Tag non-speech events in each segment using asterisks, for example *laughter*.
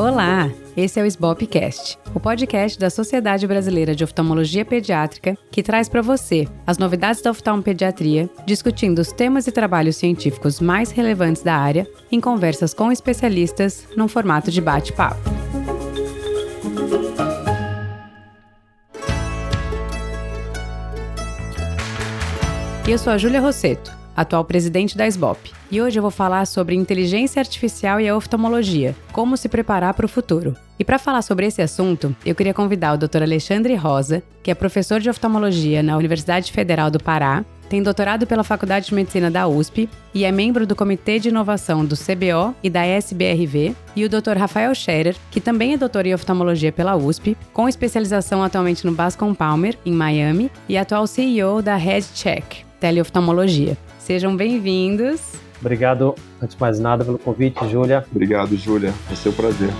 Olá, esse é o SBOPcast, o podcast da Sociedade Brasileira de Oftalmologia Pediátrica, que traz para você as novidades da oftalmopediatria, discutindo os temas e trabalhos científicos mais relevantes da área, em conversas com especialistas, num formato de bate-papo. Eu sou a Júlia Rosseto, atual presidente da SBOP, e hoje eu vou falar sobre inteligência artificial e a oftalmologia, como se preparar para o futuro. E para falar sobre esse assunto, eu queria convidar o Dr. Alexandre Rosa, que é professor de oftalmologia na Universidade Federal do Pará, tem doutorado pela Faculdade de Medicina da USP e é membro do Comitê de Inovação do CBO e da SBRV, e o Dr. Rafael Scherer, que também é doutor em oftalmologia pela USP, com especialização atualmente no Bascom Palmer, em Miami, e atual CEO da HeadCheck, teleoftalmologia. Sejam bem-vindos. Obrigado, antes de mais nada, pelo convite, Júlia. Obrigado, Júlia. Vai ser um prazer.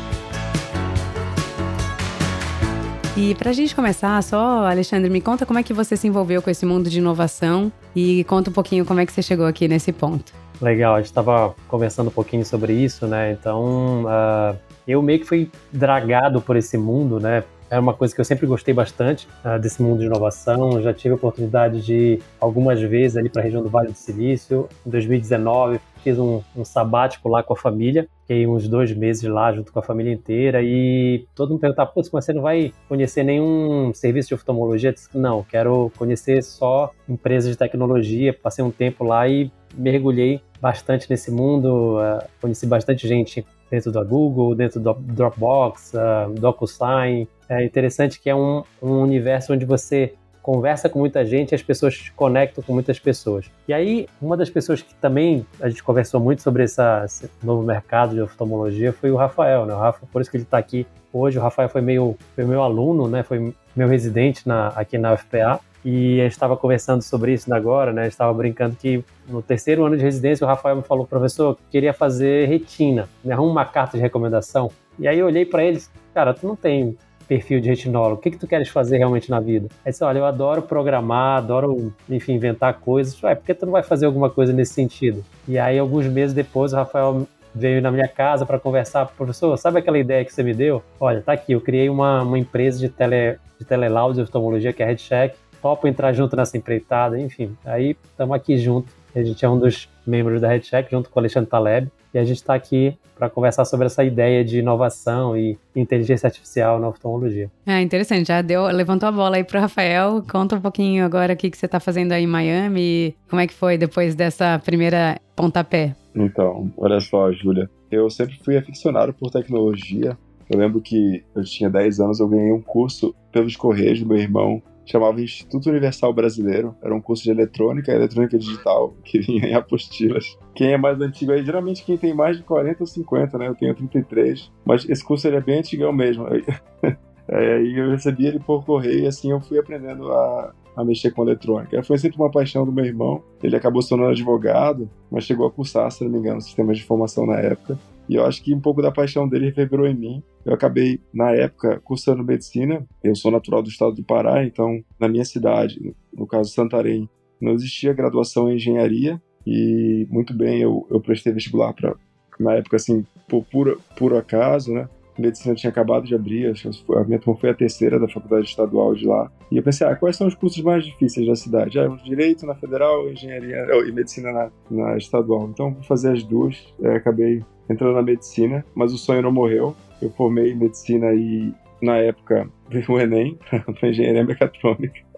E para a gente começar, só, Alexandre, me conta como é que você se envolveu com esse mundo de inovação e conta um pouquinho como é que você chegou aqui nesse ponto. Legal, a gente estava conversando um pouquinho sobre isso, né? Então, uh, eu meio que fui dragado por esse mundo, né? É uma coisa que eu sempre gostei bastante uh, desse mundo de inovação. Já tive a oportunidade de algumas vezes ali para a região do Vale do Silício. Em 2019 fiz um, um, sabático lá com a família, fiquei uns dois meses lá junto com a família inteira e todo mundo perguntava, putz, mas você não vai conhecer nenhum serviço de oftalmologia? Eu disse, não, quero conhecer só empresas de tecnologia. Passei um tempo lá e mergulhei bastante nesse mundo, uh, conheci bastante gente dentro da Google, dentro do Dropbox, uh, DocuSign. É interessante que é um, um universo onde você conversa com muita gente e as pessoas te conectam com muitas pessoas. E aí, uma das pessoas que também a gente conversou muito sobre essa, esse novo mercado de oftalmologia foi o Rafael, né? O Rafa, por isso que ele está aqui hoje. O Rafael foi meu, foi meu aluno, né? Foi meu residente na, aqui na UFPA. E a gente estava conversando sobre isso agora, né? Estava brincando que no terceiro ano de residência o Rafael me falou, professor, queria fazer retina, me arruma uma carta de recomendação. E aí eu olhei para eles, cara, tu não tem perfil de retinólogo, o que, que tu queres fazer realmente na vida? Aí disse, olha, eu adoro programar, adoro, enfim, inventar coisas. Ué, por que tu não vai fazer alguma coisa nesse sentido? E aí, alguns meses depois, o Rafael veio na minha casa para conversar, professor, sabe aquela ideia que você me deu? Olha, tá aqui, eu criei uma, uma empresa de, tele, de teleloud de oftalmologia, que é a RedCheck, topo entrar junto nessa empreitada, enfim. Aí estamos aqui junto. A gente é um dos membros da RedCheck, junto com o Alexandre Taleb, e a gente está aqui para conversar sobre essa ideia de inovação e inteligência artificial na oftalmologia. É interessante, já deu, levantou a bola aí para o Rafael. Conta um pouquinho agora o que, que você está fazendo aí em Miami, como é que foi depois dessa primeira pontapé? Então, olha só, Júlia, eu sempre fui aficionado por tecnologia. Eu lembro que eu tinha 10 anos, eu ganhei um curso pelos Correios do meu irmão chamava Instituto Universal Brasileiro. Era um curso de eletrônica, eletrônica digital, que vinha em apostilas. Quem é mais antigo aí, geralmente quem tem mais de 40 ou 50, né? Eu tenho 33. Mas esse curso ele é bem antigão mesmo. *laughs* É, e eu recebi ele por correio e assim eu fui aprendendo a, a mexer com eletrônica. Foi sempre uma paixão do meu irmão. Ele acabou se tornando advogado, mas chegou a cursar, se não me engano, sistemas de informação na época. E eu acho que um pouco da paixão dele reverberou em mim. Eu acabei, na época, cursando medicina. Eu sou natural do estado do Pará, então, na minha cidade, no caso Santarém, não existia graduação em engenharia. E, muito bem, eu, eu prestei vestibular para, na época, assim, por puro, puro acaso, né? medicina tinha acabado de abrir, a minha turma foi a terceira da faculdade estadual de lá. E eu pensei, ah, quais são os cursos mais difíceis da cidade? Ah, direito na federal, engenharia e medicina na, na estadual. Então, vou fazer as duas. É, acabei entrando na medicina, mas o sonho não morreu. Eu formei medicina e, na época, *laughs* veio o Enem para *laughs* engenharia mecatrônica. *laughs*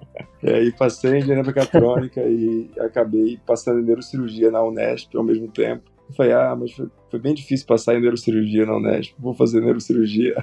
E aí passei em engenharia mecatrônica e acabei passando em neurocirurgia na Unesp ao mesmo tempo. Eu falei, ah, mas foi, foi, bem difícil passar em neurocirurgia na Unesp, vou fazer neurocirurgia.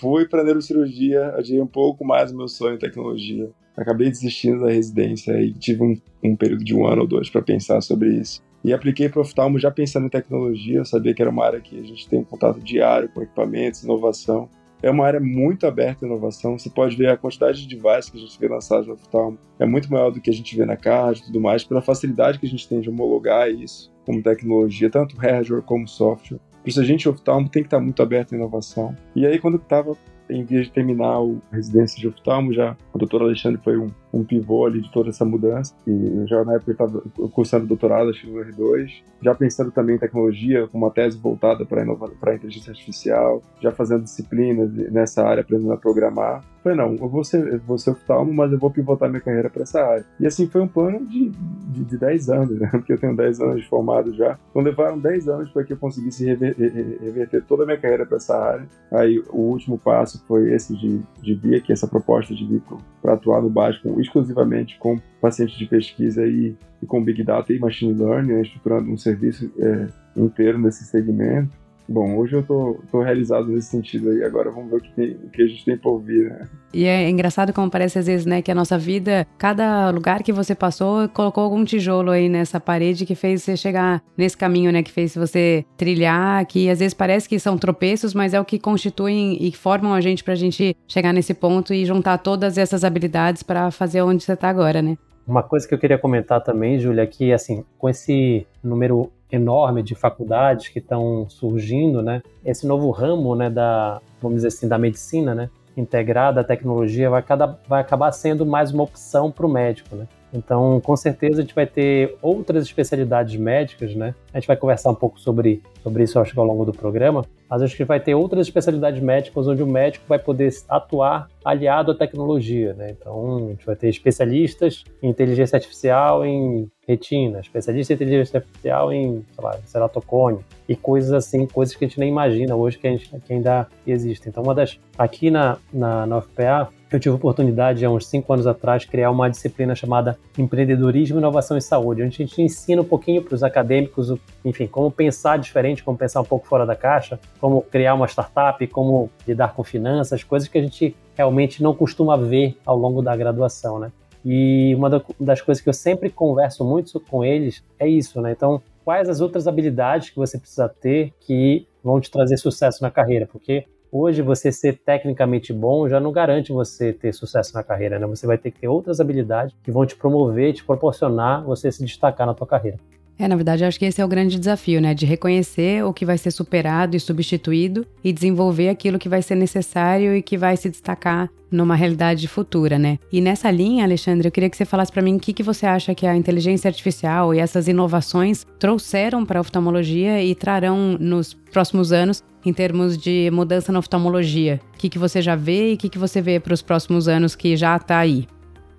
Fui para neurocirurgia, adiei um pouco mais o meu sonho em tecnologia. Acabei desistindo da residência e tive um, um período de um ano ou dois para pensar sobre isso. E apliquei para oftalmo já pensando em tecnologia, eu sabia que era uma área que a gente tem um contato diário com equipamentos, inovação. É uma área muito aberta à inovação. Você pode ver a quantidade de devices que a gente vê lançados no oftalmo. É muito maior do que a gente vê na card e tudo mais, pela facilidade que a gente tem de homologar isso como tecnologia, tanto hardware como software. Por isso, a gente oftalmo tem que estar muito aberto à inovação. E aí, quando eu estava em vias de terminar a residência de oftalmo, já o doutor Alexandre foi um, um pivô ali de toda essa mudança, e já na época estava cursando doutorado, acho que no R2, já pensando também em tecnologia, com uma tese voltada para a inteligência artificial, já fazendo disciplinas nessa área, aprendendo a programar. Falei, não, eu vou ser, vou ser oftalmo, mas eu vou pivotar minha carreira para essa área. E assim, foi um plano de, de, de 10 anos, né? *laughs* porque eu tenho 10 anos de formado já. Então levaram 10 anos para que eu conseguisse rever, reverter toda a minha carreira para essa área. Aí o último passo foi esse de, de vir aqui, essa proposta de vir para atuar no básico exclusivamente com pacientes de pesquisa e, e com Big Data e Machine Learning, né? estruturando um serviço é, inteiro nesse segmento. Bom, hoje eu tô, tô realizado nesse sentido aí, agora vamos ver o que, tem, o que a gente tem por vir, né? E é engraçado como parece às vezes, né, que a nossa vida, cada lugar que você passou, colocou algum tijolo aí nessa parede que fez você chegar nesse caminho, né, que fez você trilhar, que às vezes parece que são tropeços, mas é o que constituem e formam a gente pra gente chegar nesse ponto e juntar todas essas habilidades para fazer onde você tá agora, né? Uma coisa que eu queria comentar também, Júlia, é que assim, com esse número enorme de faculdades que estão surgindo, né? Esse novo ramo, né, da, vamos dizer assim, da medicina, né, integrada à tecnologia vai, cada, vai acabar sendo mais uma opção para o médico, né? Então, com certeza, a gente vai ter outras especialidades médicas, né? A gente vai conversar um pouco sobre, sobre isso, acho que ao longo do programa, mas acho que vai ter outras especialidades médicas onde o médico vai poder atuar aliado à tecnologia, né? Então, a gente vai ter especialistas em inteligência artificial em retina, especialista em inteligência artificial em, sei lá, ceratocone e coisas assim, coisas que a gente nem imagina hoje que, a gente, que ainda existem. Então, uma das... Aqui na, na, na UFPA, eu tive a oportunidade, há uns cinco anos atrás, criar uma disciplina chamada Empreendedorismo, Inovação e Saúde, onde a gente ensina um pouquinho para os acadêmicos, enfim, como pensar diferente, como pensar um pouco fora da caixa, como criar uma startup, como lidar com finanças, coisas que a gente realmente não costuma ver ao longo da graduação, né? E uma das coisas que eu sempre converso muito com eles é isso, né? Então, quais as outras habilidades que você precisa ter que vão te trazer sucesso na carreira? Porque Hoje, você ser tecnicamente bom já não garante você ter sucesso na carreira, né? Você vai ter que ter outras habilidades que vão te promover, te proporcionar você se destacar na tua carreira. É, na verdade, acho que esse é o grande desafio, né? De reconhecer o que vai ser superado e substituído e desenvolver aquilo que vai ser necessário e que vai se destacar numa realidade futura, né? E nessa linha, Alexandre, eu queria que você falasse para mim o que, que você acha que a inteligência artificial e essas inovações trouxeram para a oftalmologia e trarão nos próximos anos em termos de mudança na oftalmologia. O que, que você já vê e o que, que você vê para os próximos anos que já está aí?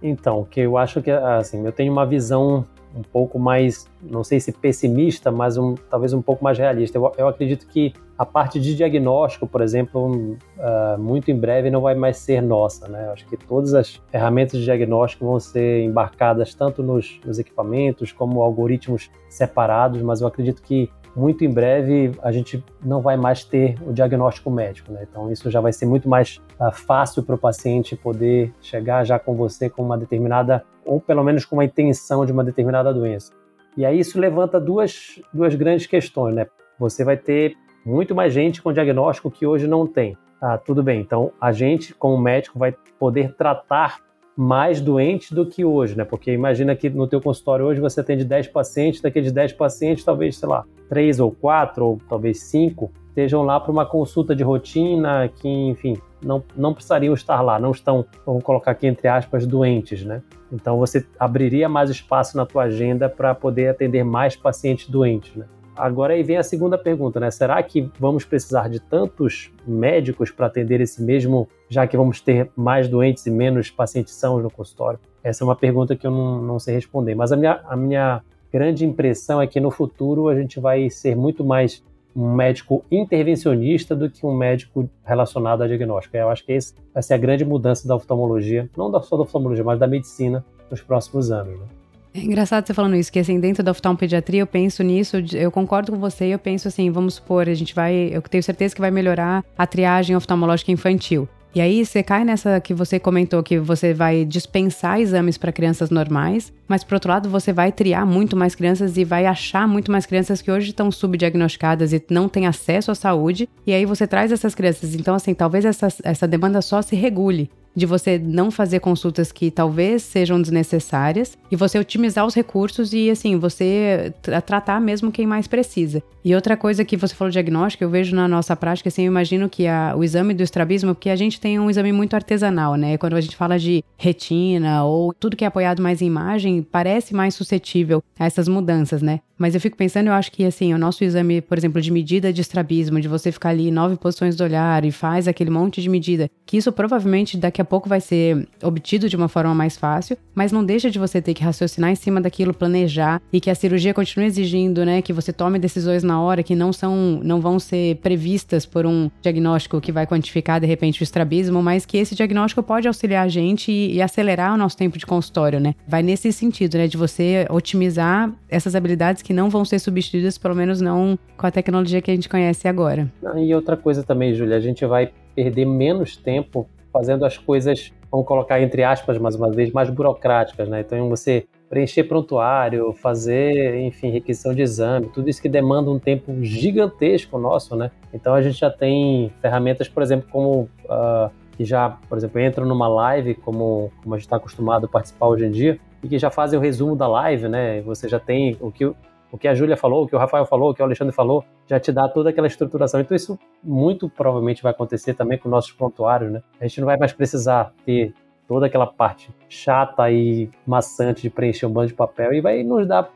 Então, que eu acho que assim, eu tenho uma visão um pouco mais, não sei se pessimista, mas um, talvez um pouco mais realista. Eu, eu acredito que a parte de diagnóstico, por exemplo, uh, muito em breve não vai mais ser nossa. Né? Eu acho que todas as ferramentas de diagnóstico vão ser embarcadas tanto nos, nos equipamentos como algoritmos separados, mas eu acredito que muito em breve a gente não vai mais ter o diagnóstico médico, né? Então isso já vai ser muito mais uh, fácil para o paciente poder chegar já com você com uma determinada, ou pelo menos com uma intenção de uma determinada doença. E aí isso levanta duas, duas grandes questões, né? Você vai ter muito mais gente com diagnóstico que hoje não tem. Ah, tudo bem, então a gente, como médico, vai poder tratar mais doentes do que hoje, né? Porque imagina que no teu consultório hoje você atende 10 pacientes, daqueles 10 pacientes, talvez, sei lá, 3 ou 4 ou talvez 5 estejam lá para uma consulta de rotina que, enfim, não, não precisariam estar lá, não estão, vamos colocar aqui entre aspas, doentes, né? Então você abriria mais espaço na tua agenda para poder atender mais pacientes doentes, né? Agora aí vem a segunda pergunta, né? Será que vamos precisar de tantos médicos para atender esse mesmo, já que vamos ter mais doentes e menos pacientes sãos no consultório? Essa é uma pergunta que eu não, não sei responder. Mas a minha, a minha grande impressão é que no futuro a gente vai ser muito mais um médico intervencionista do que um médico relacionado a diagnóstico. Eu acho que essa vai ser a grande mudança da oftalmologia, não só da oftalmologia, mas da medicina nos próximos anos. Né? É engraçado você falando isso, que assim, dentro da oftalmopediatria eu penso nisso, eu concordo com você, eu penso assim, vamos supor, a gente vai, eu tenho certeza que vai melhorar a triagem oftalmológica infantil. E aí você cai nessa que você comentou que você vai dispensar exames para crianças normais, mas por outro lado você vai triar muito mais crianças e vai achar muito mais crianças que hoje estão subdiagnosticadas e não têm acesso à saúde, e aí você traz essas crianças. Então assim, talvez essa, essa demanda só se regule de você não fazer consultas que talvez sejam desnecessárias e você otimizar os recursos e, assim, você tratar mesmo quem mais precisa. E outra coisa que você falou diagnóstico, eu vejo na nossa prática, assim, eu imagino que a, o exame do estrabismo, porque a gente tem um exame muito artesanal, né? Quando a gente fala de retina ou tudo que é apoiado mais em imagem, parece mais suscetível a essas mudanças, né? Mas eu fico pensando, eu acho que assim, o nosso exame, por exemplo, de medida de estrabismo, de você ficar ali nove posições do olhar e faz aquele monte de medida, que isso provavelmente daqui a pouco vai ser obtido de uma forma mais fácil, mas não deixa de você ter que raciocinar em cima daquilo, planejar e que a cirurgia continue exigindo, né, que você tome decisões na hora que não são, não vão ser previstas por um diagnóstico que vai quantificar de repente o estrabismo, mas que esse diagnóstico pode auxiliar a gente e, e acelerar o nosso tempo de consultório, né? Vai nesse sentido, né, de você otimizar essas habilidades que não vão ser substituídas, pelo menos não com a tecnologia que a gente conhece agora. E outra coisa também, Júlia, a gente vai perder menos tempo fazendo as coisas, vamos colocar entre aspas mais uma vez, mais burocráticas, né? Então você preencher prontuário, fazer, enfim, requisição de exame, tudo isso que demanda um tempo gigantesco nosso, né? Então a gente já tem ferramentas, por exemplo, como uh, que já, por exemplo, entram numa live, como, como a gente está acostumado a participar hoje em dia, e que já fazem o resumo da live, né? Você já tem o que o que a Júlia falou, o que o Rafael falou, o que o Alexandre falou, já te dá toda aquela estruturação. Então isso muito provavelmente vai acontecer também com nossos prontuários, né? A gente não vai mais precisar ter toda aquela parte chata e maçante de preencher um bando de papel e vai nos dar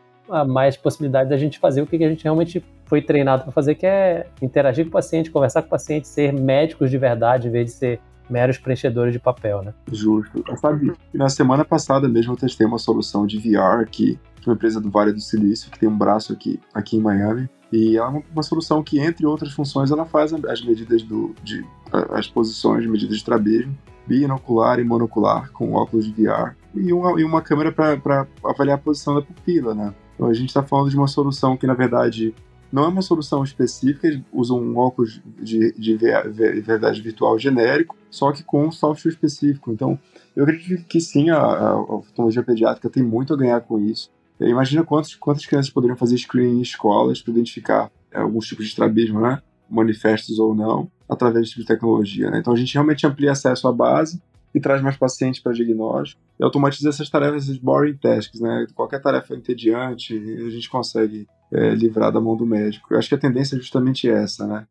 mais possibilidade da gente fazer o que a gente realmente foi treinado para fazer, que é interagir com o paciente, conversar com o paciente, ser médicos de verdade, em vez de ser meros preenchedores de papel, né? Justo. Sabe, na semana passada mesmo eu testei uma solução de VR que uma empresa do Vale do Silício, que tem um braço aqui, aqui em Miami. E ela é uma, solução que, entre outras funções, ela faz as medidas do, de, as posições de medidas de estrabismo, binocular e monocular, com óculos de VR, e uma, e uma câmera para avaliar a posição da pupila, né? Então a gente está falando de uma solução que, na verdade, não é uma solução específica, eles usam um óculos de, de verdade virtual genérico, só que com um software específico. Então, eu acredito que sim, a, a oftalmologia pediátrica tem muito a ganhar com isso. Imagina quantos, quantas crianças poderiam fazer screening em escolas para identificar é, alguns tipos de estrabismo, né? manifestos ou não, através desse tipo de tecnologia. Né? Então a gente realmente amplia acesso à base e traz mais pacientes para diagnóstico e automatiza essas tarefas, esses boring tasks, né? Qualquer tarefa entediante, a gente consegue é, livrar da mão do médico. Eu acho que a tendência é justamente essa, né?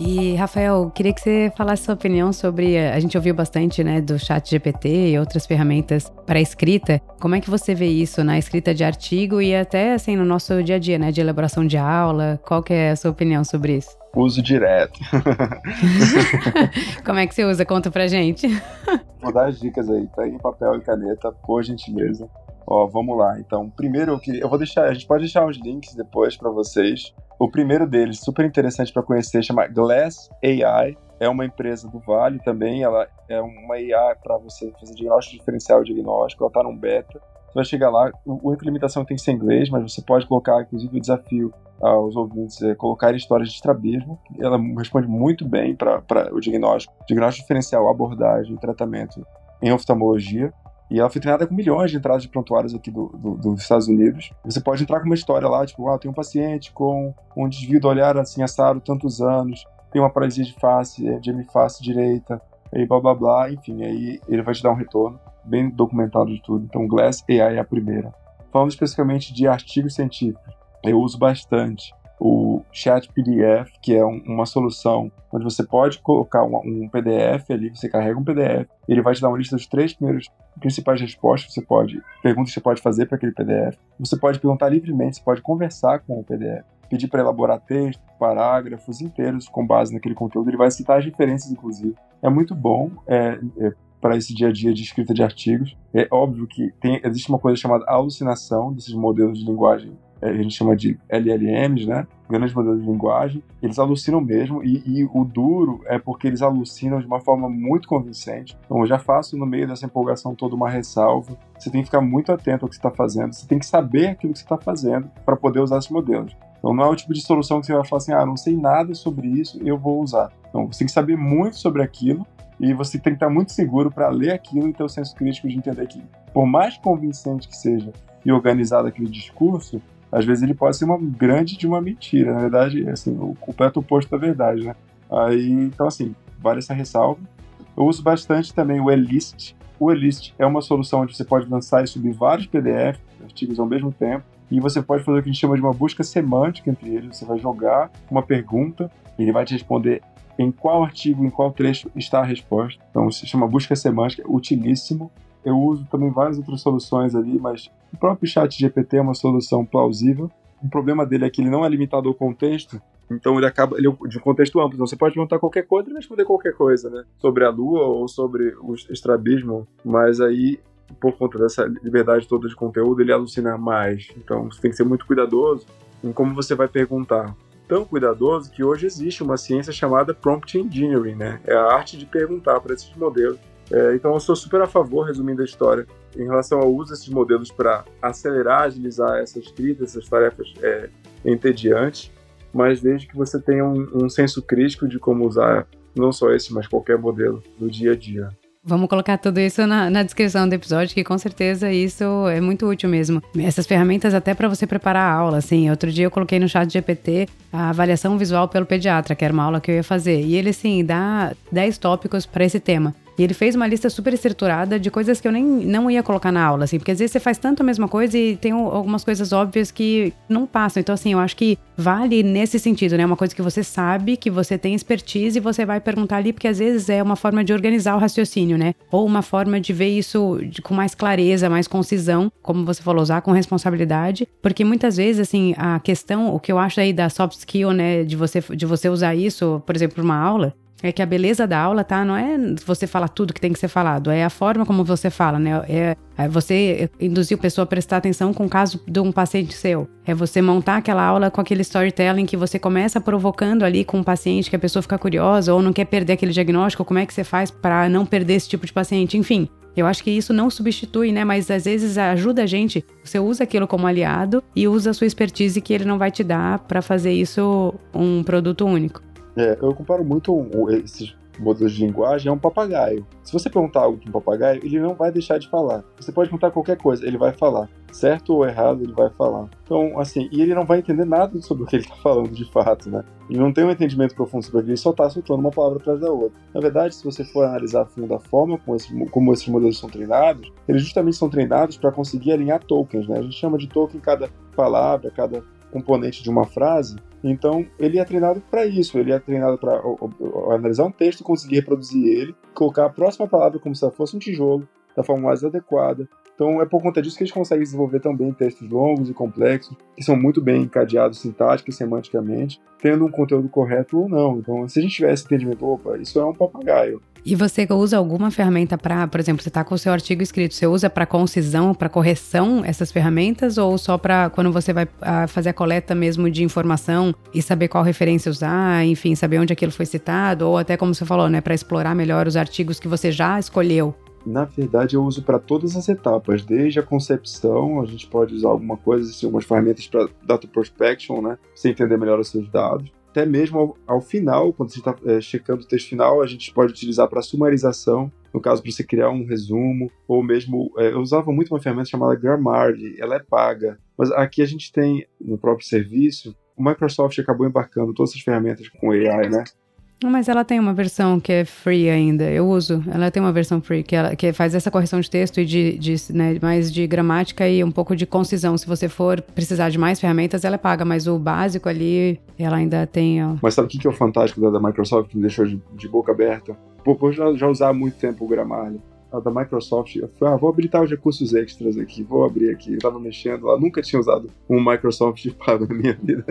E, Rafael, queria que você falasse sua opinião sobre. A gente ouviu bastante, né, do chat GPT e outras ferramentas para escrita. Como é que você vê isso na escrita de artigo e até, assim, no nosso dia a dia, né, de elaboração de aula? Qual que é a sua opinião sobre isso? Uso direto. *laughs* Como é que você usa? Conta pra gente. Vou dar as dicas aí. Pegue papel e caneta, por gentileza. Ó, vamos lá. Então, primeiro eu queria, eu vou deixar, a gente pode deixar os links depois para vocês. O primeiro deles, super interessante para conhecer, chama Glass AI. É uma empresa do Vale também. Ela é uma IA para você fazer diagnóstico diferencial diagnóstico. Ela está num beta. Você vai chegar lá. A única limitação tem que ser inglês, mas você pode colocar, inclusive, o desafio aos ouvintes é colocar histórias de estrabismo. Ela responde muito bem para o diagnóstico, diagnóstico diferencial, abordagem, tratamento em oftalmologia. E ela foi treinada com milhões de entradas de prontuários aqui do, do, dos Estados Unidos. Você pode entrar com uma história lá, tipo, ah, tem um paciente com um desvio do olhar assim assado tantos anos, tem uma paralisia de face, é, de hemiface direita, e blá blá blá, enfim, aí ele vai te dar um retorno bem documentado de tudo. Então, Glass AI é a primeira. Falando especificamente de artigos científicos, eu uso bastante o Chat PDF, que é um, uma solução onde você pode colocar um, um, PDF ali, você carrega um PDF, ele vai te dar uma lista dos três primeiros principais respostas que você pode, perguntas que você pode fazer para aquele PDF. Você pode perguntar livremente, você pode conversar com o PDF, pedir para elaborar textos, parágrafos inteiros com base naquele conteúdo, ele vai citar as referências, inclusive. É muito bom. É, é, para esse dia a dia de escrita de artigos. É óbvio que tem, existe uma coisa chamada alucinação desses modelos de linguagem a gente chama de LLMs, né? Grandes modelos de linguagem. Eles alucinam mesmo, e, e, o duro é porque eles alucinam de uma forma muito convincente. Então, eu já faço no meio dessa empolgação toda uma ressalva. Você tem que ficar muito atento ao que você está fazendo, você tem que saber aquilo que você está fazendo para poder usar esses modelos. Então, não é o tipo de solução que você vai falar assim, ah, não sei nada sobre isso, eu vou usar. Então, você tem que saber muito sobre aquilo e você tem que estar muito seguro para ler aquilo e ter o senso crítico de entender que, por mais convincente que seja e organizado aquele discurso, às vezes ele pode ser uma grande de uma mentira. Na verdade, assim, o completo oposto da verdade, né? Aí, então, assim, vale essa ressalva. Eu uso bastante também o Elist. O Elist é uma solução onde você pode lançar e subir vários PDFs, artigos ao mesmo tempo, e você pode fazer o que a gente chama de uma busca semântica entre eles. Você vai jogar uma pergunta, ele vai te responder em qual artigo, em qual trecho está a resposta. Então, se chama busca semântica, utilíssimo. Eu uso também várias outras soluções ali, mas o próprio chat GPT é uma solução plausível. O problema dele é que ele não é limitado ao contexto, então ele acaba ele é de um contexto amplo. Então você pode perguntar qualquer coisa e responder qualquer coisa, né? Sobre a Lua ou sobre o estrabismo, mas aí por conta dessa liberdade toda de conteúdo, ele alucina mais. Então você tem que ser muito cuidadoso em como você vai perguntar. Tão cuidadoso que hoje existe uma ciência chamada prompt engineering, né? É a arte de perguntar para esses modelos. É, então eu sou super a favor, resumindo a história, em relação ao uso desses modelos para acelerar, agilizar essa escrita, essas tarefas é, entediantes, mas desde que você tenha um, um senso crítico de como usar não só esse, mas qualquer modelo no dia a dia. Vamos colocar tudo isso na, na, descrição do episódio, que com certeza isso é muito útil mesmo. Essas ferramentas até para você preparar a aula, assim. Outro dia eu coloquei no chat GPT a avaliação visual pelo pediatra, que era uma aula que eu ia fazer. E ele, assim, dá 10 tópicos para esse tema. E ele fez uma lista super estruturada de coisas que eu nem não ia colocar na aula, assim, porque às vezes você faz tanto a mesma coisa e tem algumas coisas óbvias que não passam. Então, assim, eu acho que vale nesse sentido, né? Uma coisa que você sabe, que você tem expertise e você vai perguntar ali, porque às vezes é uma forma de organizar o raciocínio, né? Ou uma forma de ver isso com mais clareza, mais concisão, como você falou, usar com responsabilidade, porque muitas vezes, assim, a questão, o que eu acho aí da soft skill, né, de você, de você usar isso, por exemplo, uma aula, é que a beleza da aula, tá? Não é você falar tudo que tem que ser falado, é a forma como você fala, né? É, é você induzir a pessoa a prestar atenção com o caso de um paciente seu. É você montar aquela aula com aquele storytelling que você começa provocando ali com o um paciente, que a pessoa fica curiosa ou não quer perder aquele diagnóstico, como é que você faz para não perder esse tipo de paciente? Enfim, eu acho que isso não substitui, né? Mas às vezes ajuda a gente. Você usa aquilo como aliado e usa a sua expertise que ele não vai te dar para fazer isso um produto único. É, eu comparo muito esses modelos de linguagem a um papagaio. Se você perguntar algo para um papagaio, ele não vai deixar de falar. Você pode perguntar qualquer coisa, ele vai falar. Certo ou errado, ele vai falar. Então, assim, e ele não vai entender nada sobre o que ele está falando de fato, né? Ele não tem um entendimento profundo sobre aquilo, ele só está soltando uma palavra atrás da outra. Na verdade, se você for analisar a fundo a forma como, esse, como esses modelos são treinados, eles justamente são treinados para conseguir alinhar tokens, né? A gente chama de token cada palavra, cada componente de uma frase, então, ele é treinado para isso, ele é treinado para analisar um texto e conseguir reproduzir ele, colocar a próxima palavra como se ela fosse um tijolo, da forma mais adequada. Então, é por conta disso que eles conseguem desenvolver também textos longos e complexos, que são muito bem encadeados sintática e semanticamente, tendo um conteúdo correto ou não. Então, se a gente tivesse entendimento, opa, isso é um papagaio, e você usa alguma ferramenta para, por exemplo, você está com o seu artigo escrito, você usa para concisão, para correção essas ferramentas ou só para quando você vai a, ah, fazer a coleta mesmo de informação e saber qual referência usar, enfim, saber onde aquilo foi citado ou até como você falou, né, para explorar melhor os artigos que você já escolheu? Na verdade, eu uso para todas as etapas, desde a concepção, a gente pode usar alguma coisa, assim, algumas ferramentas para data prospection, né, você entender melhor os seus dados até mesmo ao, ao final, quando você está é, checando o texto final, a gente pode utilizar para sumarização, no caso para você criar um resumo, ou mesmo, é, eu usava muito uma ferramenta chamada Grammarly, ela é paga, mas aqui a gente tem no próprio serviço, o Microsoft acabou embarcando todas essas ferramentas com AI, né? Mas ela tem uma versão que é free ainda. Eu uso. Ela tem uma versão free que, ela, que faz essa correção de texto e de, de né, mais de gramática e um pouco de concisão. Se você for precisar de mais ferramentas, ela paga, mas o básico ali, ela ainda tem. Ó... Mas sabe o que é o fantástico da, Microsoft que me deixou de, de boca aberta? Por, já, já usar há muito tempo o Grammarly a da Microsoft, eu falei, ah, vou habilitar os recursos extras aqui, vou abrir aqui. Eu tava mexendo lá, nunca tinha usado um Microsoft *laughs* pago na minha vida.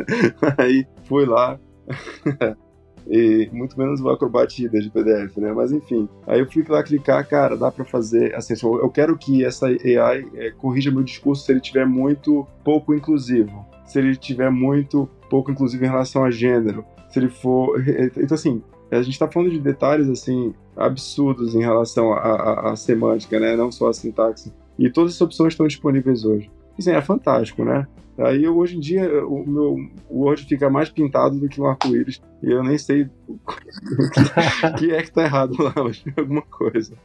Aí fui lá, *laughs* e muito menos o Acrobat de PDF, né? Mas enfim, aí eu fui lá clicar, cara, dá para fazer assim, eu quero que essa AI é, corrija meu discurso se ele tiver muito pouco inclusivo, se ele tiver muito pouco inclusivo em relação a gênero, se ele for, então assim, a gente está falando de detalhes assim absurdos em relação à semântica, né? Não só a sintaxe. E todas essas opções estão disponíveis hoje. Assim, é fantástico, né? Aí hoje em dia o meu Word fica mais pintado do que um arco-íris e eu nem sei o que é que tá errado lá hoje, alguma coisa.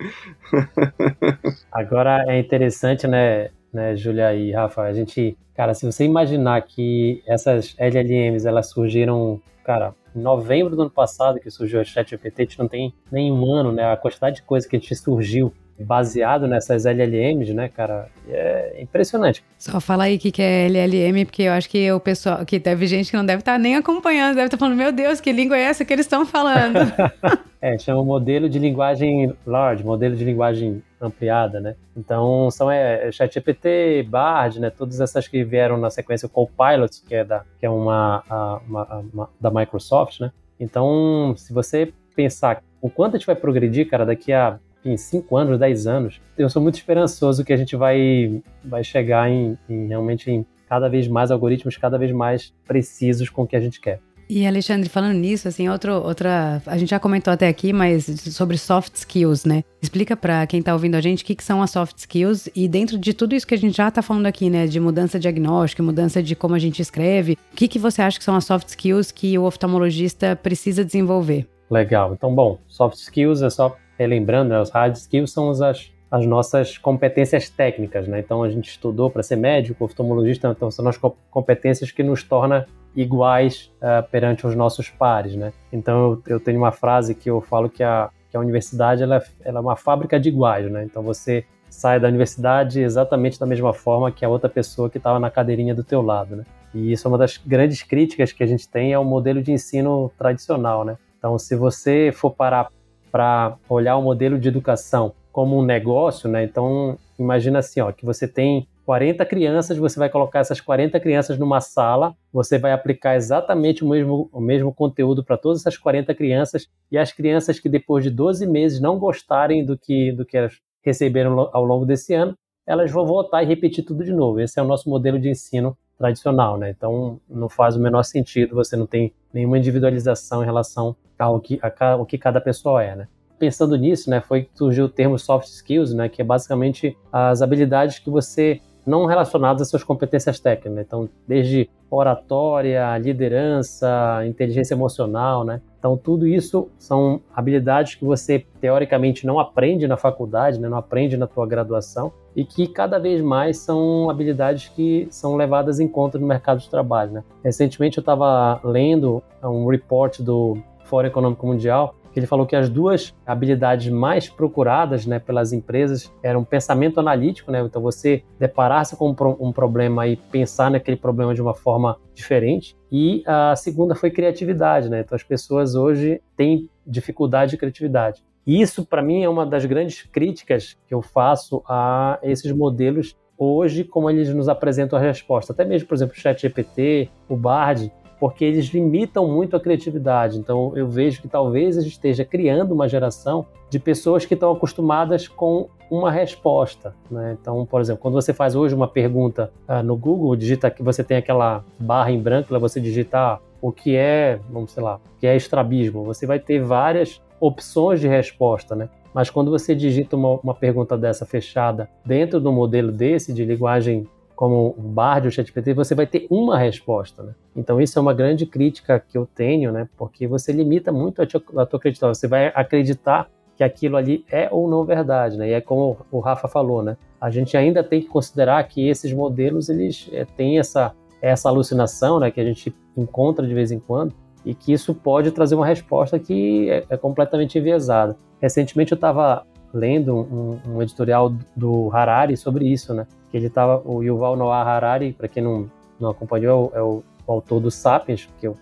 Agora é interessante, né, né, Julia e Rafa, a gente, cara, se você imaginar que essas LLMs elas surgiram, cara, em novembro do ano passado que surgiu o ChatGPT, a gente não tem nem um ano, né? A quantidade de coisa que a gente surgiu baseado nessas LLMs, né, cara? É impressionante. Só fala aí o que, que é LLM, porque eu acho que o pessoal, que deve gente que não deve estar tá nem acompanhando, deve estar tá falando, meu Deus, que língua é essa que eles estão falando? *laughs* é, chama modelo de linguagem large, modelo de linguagem ampliada, né? Então, são é, ChatGPT, Bard, né? Todas essas que vieram na sequência, o Copilot, que é, da, que é uma, uma, uma da Microsoft, né? Então, se você pensar o quanto a gente vai progredir, cara, daqui a em 5 anos, 10 anos, eu sou muito esperançoso que a gente vai, vai chegar em, em realmente em cada vez mais algoritmos cada vez mais precisos com o que a gente quer. E Alexandre, falando nisso, assim, outro, outra, a gente já comentou até aqui, mas sobre soft skills, né? Explica para quem tá ouvindo a gente o que, que são as soft skills e dentro de tudo isso que a gente já tá falando aqui, né, de mudança diagnóstica, mudança de como a gente escreve, o que que você acha que são as soft skills que o oftalmologista precisa desenvolver? Legal. Então, bom, soft skills é só relembrando, né, os hard skills são as, as nossas competências técnicas, né? Então a gente estudou para ser médico, oftalmologista, então são as competências que nos torna iguais uh, perante os nossos pares, né? Então eu, eu, tenho uma frase que eu falo que a, que a universidade ela, é, ela é uma fábrica de iguais, né? Então você sai da universidade exatamente da mesma forma que a outra pessoa que estava na cadeirinha do teu lado, né? E isso é uma das grandes críticas que a gente tem ao modelo de ensino tradicional, né? Então, se você for parar para olhar o modelo de educação como um negócio, né? Então, imagina assim, ó, que você tem 40 crianças, você vai colocar essas 40 crianças numa sala, você vai aplicar exatamente o mesmo, o mesmo conteúdo para todas essas 40 crianças, e as crianças que depois de 12 meses não gostarem do que, do que elas receberam ao longo desse ano, elas vão voltar e repetir tudo de novo. Esse é o nosso modelo de ensino tradicional, né? Então não faz o menor sentido, você não tem nenhuma individualização em relação ao que, a, ao que cada pessoa é, né? Pensando nisso, né, foi que surgiu o termo soft skills, né, que é basicamente as habilidades que você não relacionadas às suas competências técnicas. Né? Então, desde oratória, liderança, inteligência emocional, né? Então, tudo isso são habilidades que você, teoricamente, não aprende na faculdade, né? não aprende na tua graduação, e que cada vez mais são habilidades que são levadas em conta no mercado de trabalho. Né? Recentemente, eu estava lendo um report do Fórum Econômico Mundial, ele falou que as duas habilidades mais procuradas né, pelas empresas eram pensamento analítico, né? então você deparar-se com um problema e pensar naquele problema de uma forma diferente, e a segunda foi criatividade. Né? Então as pessoas hoje têm dificuldade de criatividade. E isso, para mim, é uma das grandes críticas que eu faço a esses modelos hoje, como eles nos apresentam a resposta. Até mesmo, por exemplo, o ChatGPT, o Bard, porque eles limitam muito a criatividade. Então eu vejo que talvez a gente esteja criando uma geração de pessoas que estão acostumadas com uma resposta. Né? Então, por exemplo, quando você faz hoje uma pergunta uh, no Google, digita que você tem aquela barra em branco para você digitar o que é, vamos sei lá, o que é estrabismo, você vai ter várias opções de resposta, né? Mas quando você digita uma, uma pergunta dessa fechada dentro do modelo desse de linguagem como o Bard ou o ChatGPT, você vai ter uma resposta, né? Então isso é uma grande crítica que eu tenho, né? Porque você limita muito a tua, tua acreditar. Você vai acreditar que aquilo ali é ou não verdade, né? E é como o Rafa falou, né? A gente ainda tem que considerar que esses modelos eles é, têm essa essa alucinação, né? Que a gente encontra de vez em quando e que isso pode trazer uma resposta que é, é completamente enviesada. Recentemente eu estava lendo um, um, editorial do Harari sobre isso, né? Que ele tava, o Yuval Noah Harari, para quem não, não acompanhou, é o, o, autor do Sapiens, que eu,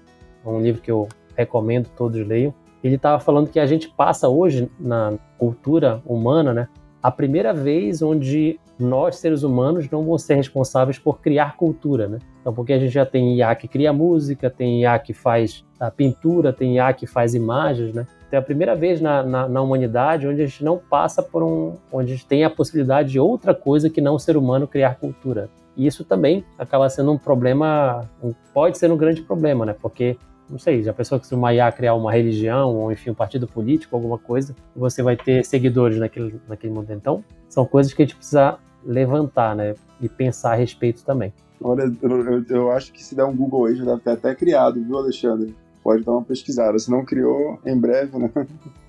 é um livro que eu recomendo todos leiam. Ele estava falando que a gente passa hoje na cultura humana, né? A primeira vez onde nós, seres humanos, não vamos ser responsáveis por criar cultura, né? Então, porque a gente já tem IA que cria música, tem IA que faz a pintura, tem IA que faz imagens, né? Então, é a primeira vez na, na, na, humanidade onde a gente não passa por um. onde a gente tem a possibilidade de outra coisa que não o ser humano criar cultura. E isso também acaba sendo um problema, pode ser um grande problema, né? Porque, não sei, já pensou que se uma IA criar uma religião, ou enfim, um partido político, alguma coisa, você vai ter seguidores naquele, naquele momento. Então, são coisas que a gente precisa levantar, né? E pensar a respeito também. Olha, eu, eu, acho que se der um Google aí já deve ter até criado, viu, Alexandre? pode dar uma pesquisada. Se não criou, em breve, né?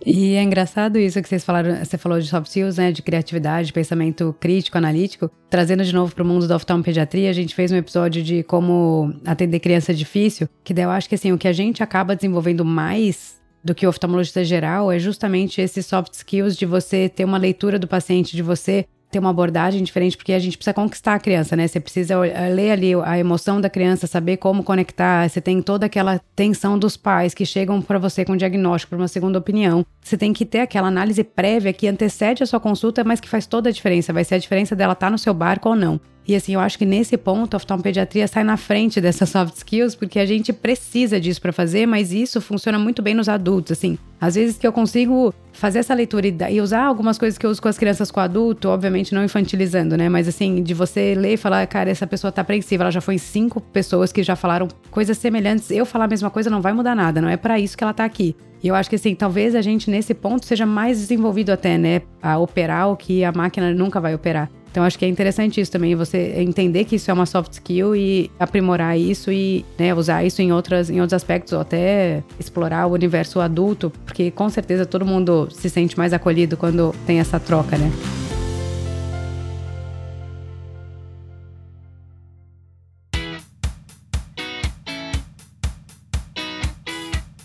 E é engraçado isso que vocês falaram, você falou de soft skills, né, de criatividade, pensamento crítico, analítico. Trazendo de novo para o mundo da oftalmopediatria, a gente fez um episódio de como atender criança difícil, que daí eu acho que assim, o que a gente acaba desenvolvendo mais do que o oftalmologista geral é justamente esses soft skills de você ter uma leitura do paciente, de você ter uma abordagem diferente, porque a gente precisa conquistar a criança, né? Você precisa ler ali a emoção da criança, saber como conectar. Você tem toda aquela tensão dos pais que chegam para você com diagnóstico, para uma segunda opinião. Você tem que ter aquela análise prévia que antecede a sua consulta, mas que faz toda a diferença. Vai ser a diferença dela estar tá no seu barco ou não. E assim, eu acho que nesse ponto a oftalmopediatria sai na frente dessas soft skills, porque a gente precisa disso para fazer, mas isso funciona muito bem nos adultos, assim. Às vezes que eu consigo fazer essa leitura e, usar algumas coisas que eu uso com as crianças com adulto, obviamente não infantilizando, né? Mas assim, de você ler e falar, cara, essa pessoa tá apreensiva, ela já foi em cinco pessoas que já falaram coisas semelhantes. Eu falar a mesma coisa não vai mudar nada, não é para isso que ela tá aqui. E eu acho que assim, talvez a gente nesse ponto seja mais desenvolvido até, né? A operar o que a máquina nunca vai operar. Então acho que é interessante isso também, você entender que isso é uma soft skill e aprimorar isso e né, usar isso em, outras, em outros aspectos, ou até explorar o universo adulto, porque com certeza todo mundo se sente mais acolhido quando tem essa troca, né?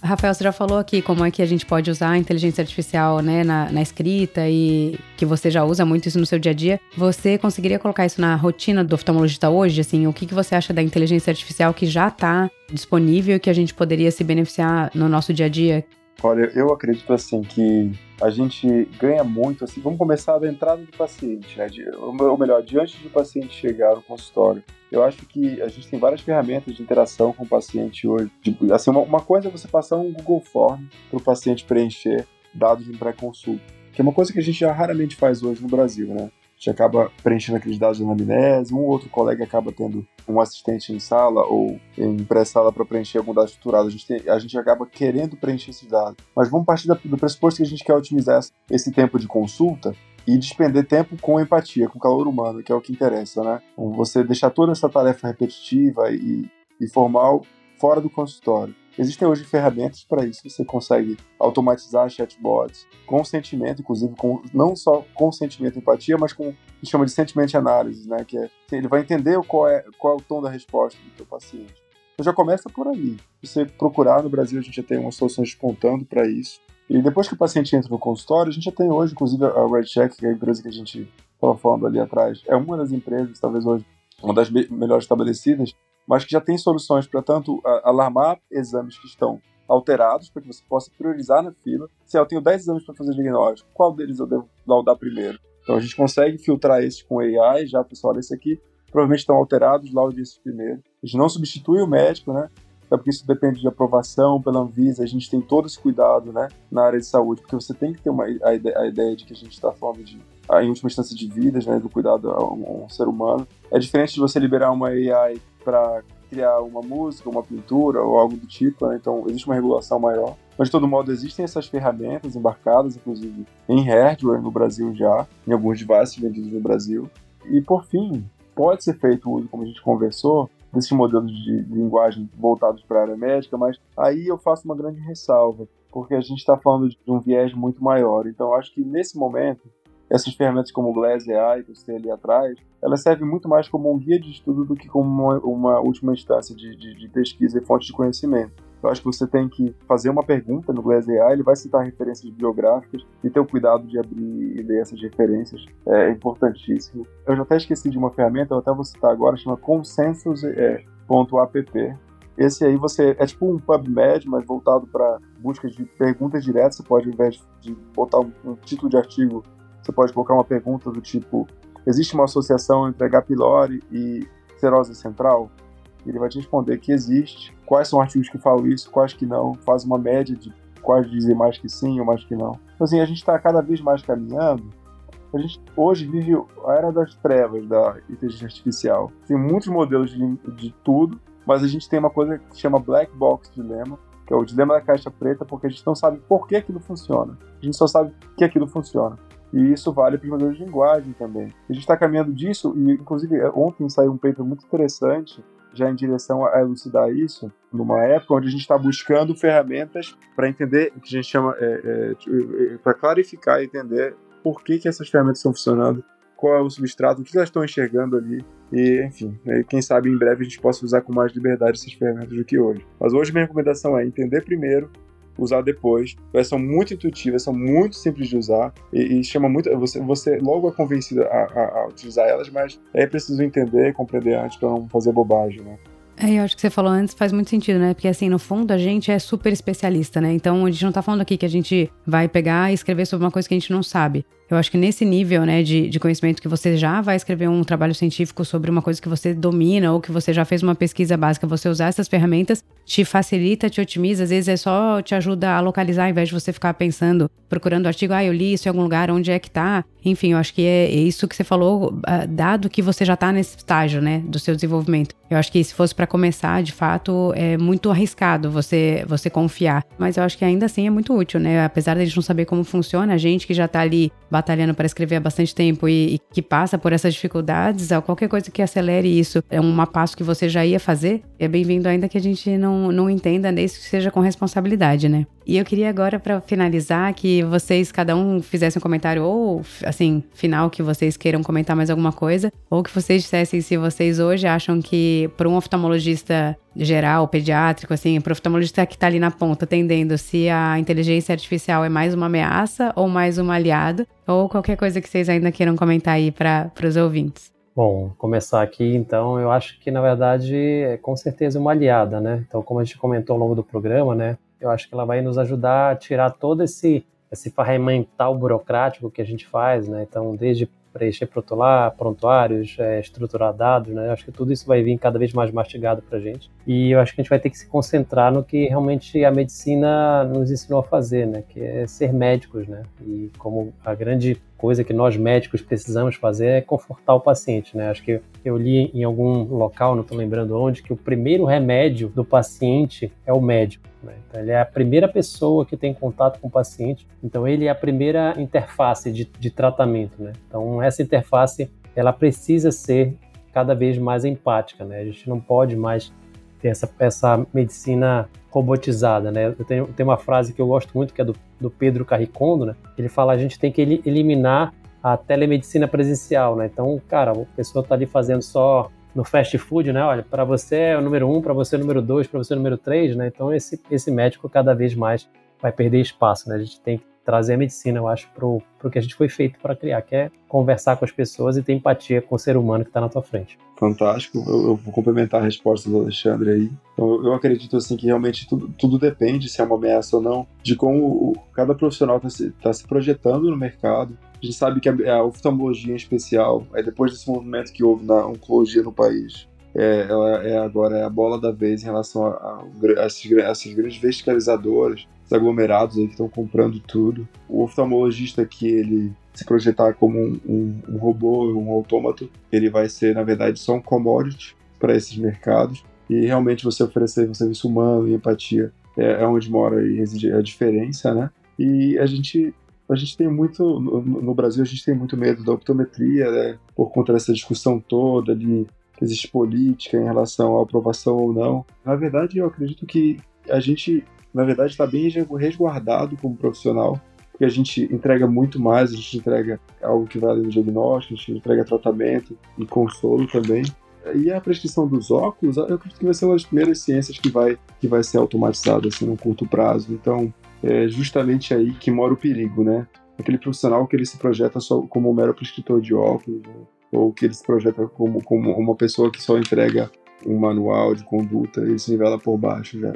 Rafael, você já falou aqui como é que a gente pode usar a inteligência artificial né, na, na, escrita e que você já usa muito isso no seu dia a dia. Você conseguiria colocar isso na rotina do oftalmologista hoje? Assim, o que, que você acha da inteligência artificial que já está disponível e que a gente poderia se beneficiar no nosso dia a dia? Olha, eu acredito assim que a gente ganha muito assim. Vamos começar da entrada do paciente, né? De, ou melhor, diante do paciente chegar no consultório. Eu acho que a gente tem várias ferramentas de interação com o paciente hoje. Tipo, assim, uma, uma coisa é você passar um Google Form para o paciente preencher dados de pré-consulta, que é uma coisa que a gente já raramente faz hoje no Brasil, né? Gente acaba preenchendo aqueles dados de anamnese, um outro colega acaba tendo um assistente em sala ou em pré-sala para preencher algum dado estruturado. A gente, tem, a gente acaba querendo preencher esses dados. Mas vamos partir do pressuposto que a gente quer otimizar esse tempo de consulta e despender tempo com empatia, com calor humano, que é o que interessa, né? Você deixar toda essa tarefa repetitiva e, e formal fora do consultório. Existem hoje ferramentas para isso. Você consegue automatizar chatbots com sentimento, inclusive com não só com sentimento e empatia, mas com o que chama de sentimento análise, né? Que é, ele vai entender qual é, qual é o tom da resposta do seu paciente. Então já começa por ali. Você procurar no Brasil, a gente já tem uma solução espontânea para isso. E depois que o paciente entra no consultório, a gente já tem hoje, inclusive a RedCheck, que é a empresa que a gente estava falando ali atrás, é uma das empresas, talvez hoje, uma das melhores estabelecidas, mas que já tem soluções para tanto alarmar exames que estão alterados, para que você possa priorizar na fila. Se eu tenho 10 exames para fazer diagnóstico, qual deles eu devo laudar primeiro? Então a gente consegue filtrar esses com AI, já pessoal, esse aqui provavelmente estão alterados, laude esses primeiro. A gente não substitui o médico, né? É porque isso depende de aprovação pela Anvisa, a gente tem todo esse cuidado, né, na área de saúde, porque você tem que ter uma, a, ideia, a ideia de que a gente está falando de, em última instância, de vidas, né, do cuidado a um, a um ser humano. É diferente de você liberar uma AI para criar uma música, uma pintura ou algo do tipo, né? então existe uma regulação maior. Mas de todo modo existem essas ferramentas embarcadas, inclusive em hardware no Brasil já, em alguns devices vendidos no Brasil. E por fim, pode ser feito uso, como a gente conversou, desses modelos de linguagem voltados para a área médica, mas aí eu faço uma grande ressalva, porque a gente está falando de um viés muito maior. Então, acho que nesse momento essas ferramentas como o Glass AI que você tem ali atrás, elas servem muito mais como um guia de estudo do que como uma, uma última instância de, de, de, pesquisa e fonte de conhecimento. Eu acho que você tem que fazer uma pergunta no Glass AI, ele vai citar referências bibliográficas e ter o cuidado de abrir e ler essas referências é importantíssimo. Eu já até esqueci de uma ferramenta, eu até vou citar agora, chama consensus.app. Esse aí você é tipo um PubMed, mas voltado para busca de perguntas diretas. Você pode, ao invés de botar um, um título de artigo você pode colocar uma pergunta do tipo: existe uma associação entre H. pylori e cirrose central? Ele vai te responder que existe. Quais são artigos que falam isso, quais que não? Faz uma média de quais dizem mais que sim ou mais que não. Então, assim, a gente está cada vez mais caminhando. A gente hoje vive a era das trevas da inteligência artificial. Tem muitos modelos de, de tudo, mas a gente tem uma coisa que chama black box dilema, que é o dilema da caixa preta, porque a gente não sabe por que aquilo funciona. A gente só sabe que aquilo funciona. E isso vale para os modelos de linguagem também. A gente está caminhando disso, e inclusive ontem saiu um paper muito interessante já em direção a elucidar isso, numa época onde a gente está buscando ferramentas para entender o que a gente chama, é, é, é para clarificar e entender por que, que essas ferramentas estão funcionando, qual é o substrato, o que elas estão enxergando ali. E, enfim, quem sabe em breve a gente possa usar com mais liberdade essas ferramentas do que hoje. Mas hoje minha recomendação é entender primeiro, usar depois. Elas são muito intuitivas, são muito simples de usar e, e chama muito. Você, você logo é convencido a, a, a utilizar elas, mas é preciso entender e compreender antes para não fazer bobagem, né? É, eu acho que você falou antes faz muito sentido, né? Porque assim, no fundo a gente é super especialista, né? Então a gente não tá falando aqui que a gente vai pegar e escrever sobre uma coisa que a gente não sabe. Eu acho que nesse nível, né, de, de conhecimento que você já vai escrever um trabalho científico sobre uma coisa que você domina ou que você já fez uma pesquisa básica, você usar essas ferramentas te facilita, te otimiza, às vezes é só te ajuda a localizar, ao invés de você ficar pensando, procurando artigo, ah, eu li isso em algum lugar, onde é que tá? Enfim, eu acho que é, isso que você falou, ah, dado que você já tá nesse estágio, né, do seu desenvolvimento. Eu acho que se fosse para começar, de fato, é muito arriscado você você confiar, mas eu acho que ainda assim é muito útil, né? Apesar de a gente não saber como funciona, a gente que já tá ali batalhando para escrever há bastante tempo e, e, que passa por essas dificuldades, qualquer coisa que acelere isso é um passo que você já ia fazer, é bem-vindo ainda que a gente não, não entenda desde que seja com responsabilidade, né? E eu queria agora, para finalizar, que vocês, cada um, fizessem um comentário, ou assim, final, que vocês queiram comentar mais alguma coisa, ou que vocês dissessem se vocês hoje acham que, para um oftalmologista geral, pediátrico, assim, para o oftalmologista que está ali na ponta atendendo, se a inteligência artificial é mais uma ameaça ou mais um aliado, ou qualquer coisa que vocês ainda queiram comentar aí para os ouvintes. Bom, começar aqui então, eu acho que na verdade é com certeza uma aliada, né? Então, como a gente comentou ao longo do programa, né? Eu acho que ela vai nos ajudar a tirar todo esse esse ferramental burocrático que a gente faz, né? Então, desde preencher protolar, prontuários, é, estruturar dados, né? Eu acho que tudo isso vai vir cada vez mais mastigado para a gente. E eu acho que a gente vai ter que se concentrar no que realmente a medicina nos ensinou a fazer, né? Que é ser médicos, né? E como a grande coisa que nós médicos precisamos fazer é confortar o paciente, né? Acho que eu li em algum local, não estou lembrando onde, que o primeiro remédio do paciente é o médico. Né? Então, ele é a primeira pessoa que tem contato com o paciente, então ele é a primeira interface de, de tratamento, né? Então essa interface ela precisa ser cada vez mais empática, né? A gente não pode mais ter essa, essa medicina robotizada, né? Eu tenho, tenho uma frase que eu gosto muito, que é do, do Pedro Carricondo, né? Ele fala a gente tem que eliminar a telemedicina presencial, né? Então, cara, a pessoa está ali fazendo só no fast food, né? Olha, para você é o número um, para você é o número dois, para você é o número três, né? Então, esse, esse médico cada vez mais vai perder espaço, né? A gente tem que trazer a medicina, eu acho, pro, pro que a gente foi feito para criar, que é conversar com as pessoas e ter empatia com o ser humano que está na tua frente. Fantástico, eu, eu, vou complementar a resposta do Alexandre aí. Então, eu, acredito assim que realmente tudo, tudo, depende se é uma ameaça ou não, de como o, cada profissional está se, tá se projetando no mercado. A gente sabe que a oftalmologia em especial, é depois desse movimento que houve na oncologia no país, é, ela é agora a bola da vez em relação a, a, a, essas, essas grandes verticalizadoras, os aglomerados aí que estão comprando tudo. O oftalmologista que ele se projetar como um, um, um robô, um autômato, ele vai ser, na verdade, só um commodity para esses mercados. E realmente você oferecer um serviço humano e empatia é, é onde mora e reside a diferença, né? E a gente a gente tem muito no, no, Brasil a gente tem muito medo da optometria né? por conta dessa discussão toda de existe política em relação à aprovação ou não. Na verdade, eu acredito que a gente na verdade, está bem resguardado como profissional, porque a gente entrega muito mais, a gente entrega algo que vai além do diagnóstico, a gente entrega tratamento e consolo também. E a prescrição dos óculos, eu acredito que vai ser uma das primeiras ciências que vai, que vai ser automatizada assim, no curto prazo. Então, é justamente aí que mora o perigo, né? Aquele profissional que ele se projeta só como um mero prescritor de óculos, ou que ele se projeta como, como uma pessoa que só entrega um manual de conduta, ele se nivela por baixo já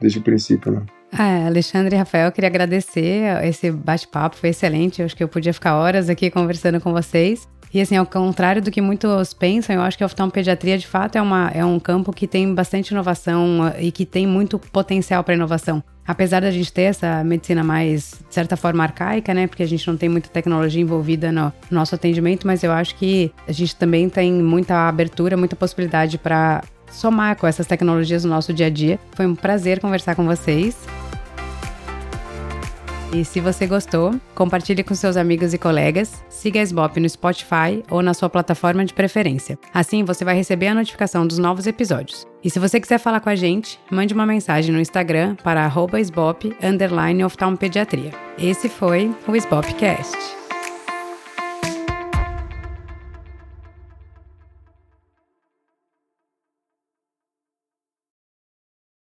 desde o princípio, né? É, Alexandre e Rafael, queria agradecer esse bate-papo, foi excelente. Eu acho que eu podia ficar horas aqui conversando com vocês. E assim, ao contrário do que muitos pensam, eu acho que a oftalmopediatria de fato é, uma, é um campo que tem bastante inovação e que tem muito potencial para inovação. Apesar da gente ter essa medicina mais, de certa forma, arcaica, né? Porque a gente não tem muita tecnologia envolvida no nosso atendimento, mas eu acho que a gente também tem muita abertura, muita possibilidade para somar com essas tecnologias no nosso dia a dia. Foi um prazer conversar com vocês. E se você gostou, compartilhe com seus amigos e colegas, siga a SBOP no Spotify ou na sua plataforma de preferência. Assim você vai receber a notificação dos novos episódios. E se você quiser falar com a gente, mande uma mensagem no Instagram para arroba Esse foi o SBOPcast.